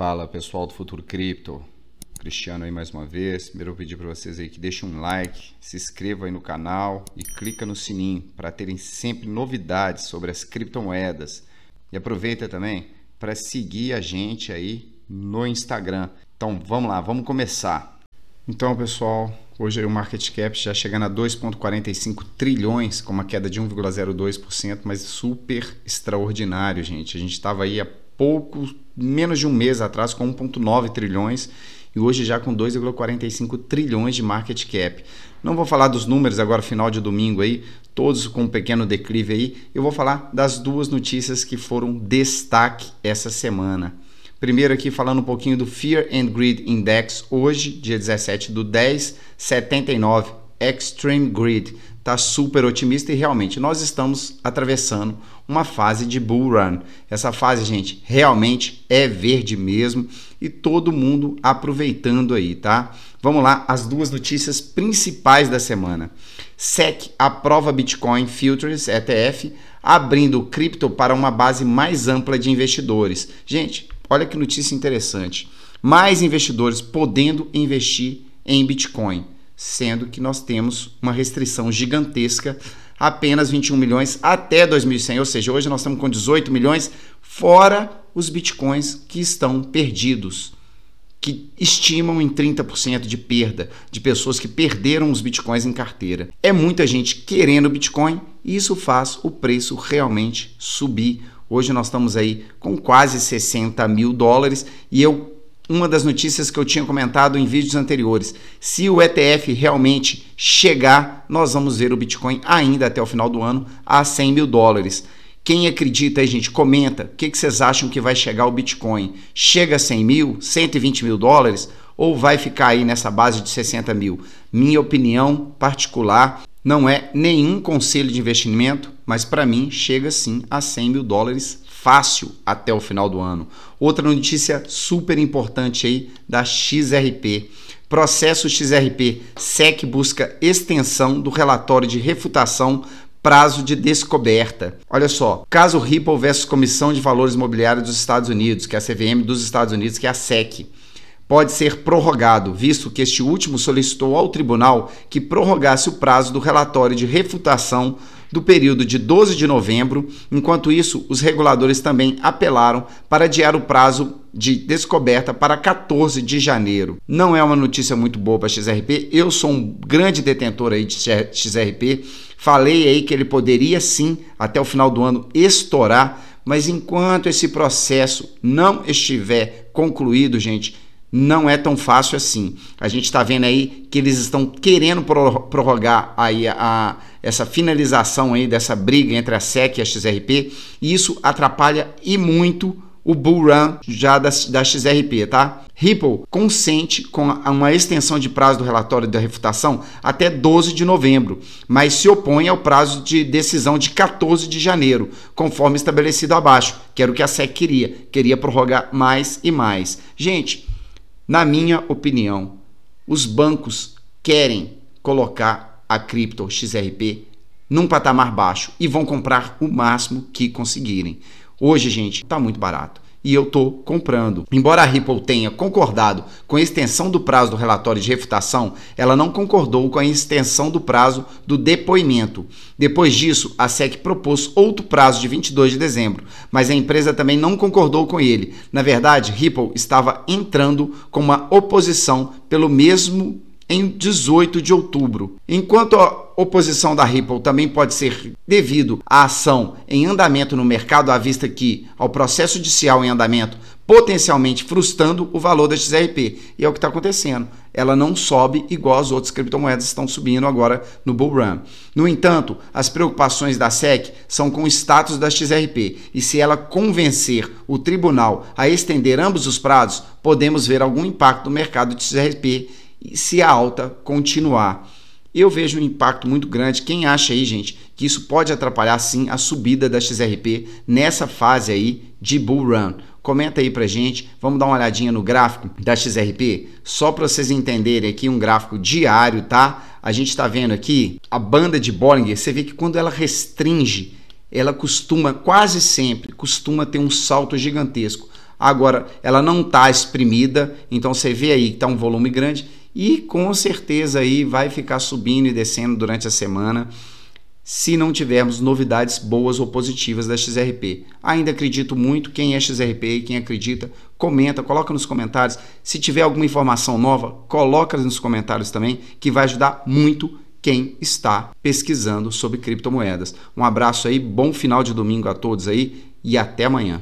Fala pessoal do Futuro Cripto, Cristiano aí mais uma vez. Primeiro eu pedir para vocês aí que deixem um like, se inscrevam aí no canal e clica no sininho para terem sempre novidades sobre as criptomoedas. E aproveita também para seguir a gente aí no Instagram. Então vamos lá, vamos começar. Então pessoal, hoje o market cap já chegando a 2,45 trilhões, com uma queda de 1,02%, mas super extraordinário, gente. A gente estava aí há pouco, menos de um mês atrás, com 1,9 trilhões e hoje já com 2,45 trilhões de market cap. Não vou falar dos números agora, final de domingo aí, todos com um pequeno declive aí. Eu vou falar das duas notícias que foram destaque essa semana. Primeiro aqui falando um pouquinho do Fear and Greed Index, hoje, dia 17 do 10, 79, Extreme Greed está super otimista e realmente nós estamos atravessando uma fase de bull run. Essa fase, gente, realmente é verde mesmo e todo mundo aproveitando aí, tá? Vamos lá, as duas notícias principais da semana. SEC aprova Bitcoin Futures ETF, abrindo o cripto para uma base mais ampla de investidores. Gente, olha que notícia interessante. Mais investidores podendo investir em Bitcoin sendo que nós temos uma restrição gigantesca, apenas 21 milhões até 2100, ou seja, hoje nós estamos com 18 milhões, fora os bitcoins que estão perdidos, que estimam em 30% de perda de pessoas que perderam os bitcoins em carteira. É muita gente querendo bitcoin e isso faz o preço realmente subir. Hoje nós estamos aí com quase 60 mil dólares e eu uma das notícias que eu tinha comentado em vídeos anteriores. Se o ETF realmente chegar, nós vamos ver o Bitcoin ainda até o final do ano a 100 mil dólares. Quem acredita aí, gente, comenta. O que, que vocês acham que vai chegar o Bitcoin? Chega a 100 mil, 120 mil dólares? Ou vai ficar aí nessa base de 60 mil? Minha opinião particular não é nenhum conselho de investimento, mas para mim chega sim a 100 mil dólares fácil até o final do ano. Outra notícia super importante aí da XRP. Processo XRP SEC busca extensão do relatório de refutação prazo de descoberta. Olha só, caso Ripple versus Comissão de Valores Imobiliários dos Estados Unidos, que é a CVM dos Estados Unidos, que é a SEC, pode ser prorrogado, visto que este último solicitou ao tribunal que prorrogasse o prazo do relatório de refutação do período de 12 de novembro. Enquanto isso, os reguladores também apelaram para adiar o prazo de descoberta para 14 de janeiro. Não é uma notícia muito boa para XRP. Eu sou um grande detentor aí de XRP. Falei aí que ele poderia sim, até o final do ano, estourar, mas enquanto esse processo não estiver concluído, gente, não é tão fácil assim. A gente está vendo aí que eles estão querendo prorrogar aí a, a, essa finalização aí dessa briga entre a SEC e a XRP, e isso atrapalha e muito o bull run já da, da XRP, tá? Ripple consente com uma extensão de prazo do relatório da refutação até 12 de novembro, mas se opõe ao prazo de decisão de 14 de janeiro, conforme estabelecido abaixo, que era o que a SEC queria, queria prorrogar mais e mais. Gente, na minha opinião, os bancos querem colocar a cripto XRP num patamar baixo e vão comprar o máximo que conseguirem. Hoje, gente, está muito barato e eu estou comprando. Embora a Ripple tenha concordado com a extensão do prazo do relatório de refutação, ela não concordou com a extensão do prazo do depoimento. Depois disso, a SEC propôs outro prazo de 22 de dezembro, mas a empresa também não concordou com ele. Na verdade, Ripple estava entrando com uma oposição pelo mesmo em 18 de outubro. Enquanto a oposição da Ripple também pode ser devido à ação em andamento no mercado, à vista que ao processo judicial em andamento, potencialmente frustrando o valor da XRP. E é o que está acontecendo. Ela não sobe igual as outras criptomoedas estão subindo agora no bull run. No entanto, as preocupações da SEC são com o status da XRP e se ela convencer o tribunal a estender ambos os prazos, podemos ver algum impacto no mercado de XRP se a alta continuar. Eu vejo um impacto muito grande. Quem acha aí, gente, que isso pode atrapalhar sim a subida da XRP nessa fase aí de bull run? Comenta aí pra gente. Vamos dar uma olhadinha no gráfico da XRP, só para vocês entenderem aqui um gráfico diário, tá? A gente está vendo aqui a banda de Bollinger. Você vê que quando ela restringe, ela costuma quase sempre costuma ter um salto gigantesco. Agora, ela não está exprimida, então você vê aí que está um volume grande e com certeza aí vai ficar subindo e descendo durante a semana se não tivermos novidades boas ou positivas da XRP. Ainda acredito muito, quem é XRP e quem acredita, comenta, coloca nos comentários. Se tiver alguma informação nova, coloca nos comentários também, que vai ajudar muito quem está pesquisando sobre criptomoedas. Um abraço aí, bom final de domingo a todos aí e até amanhã.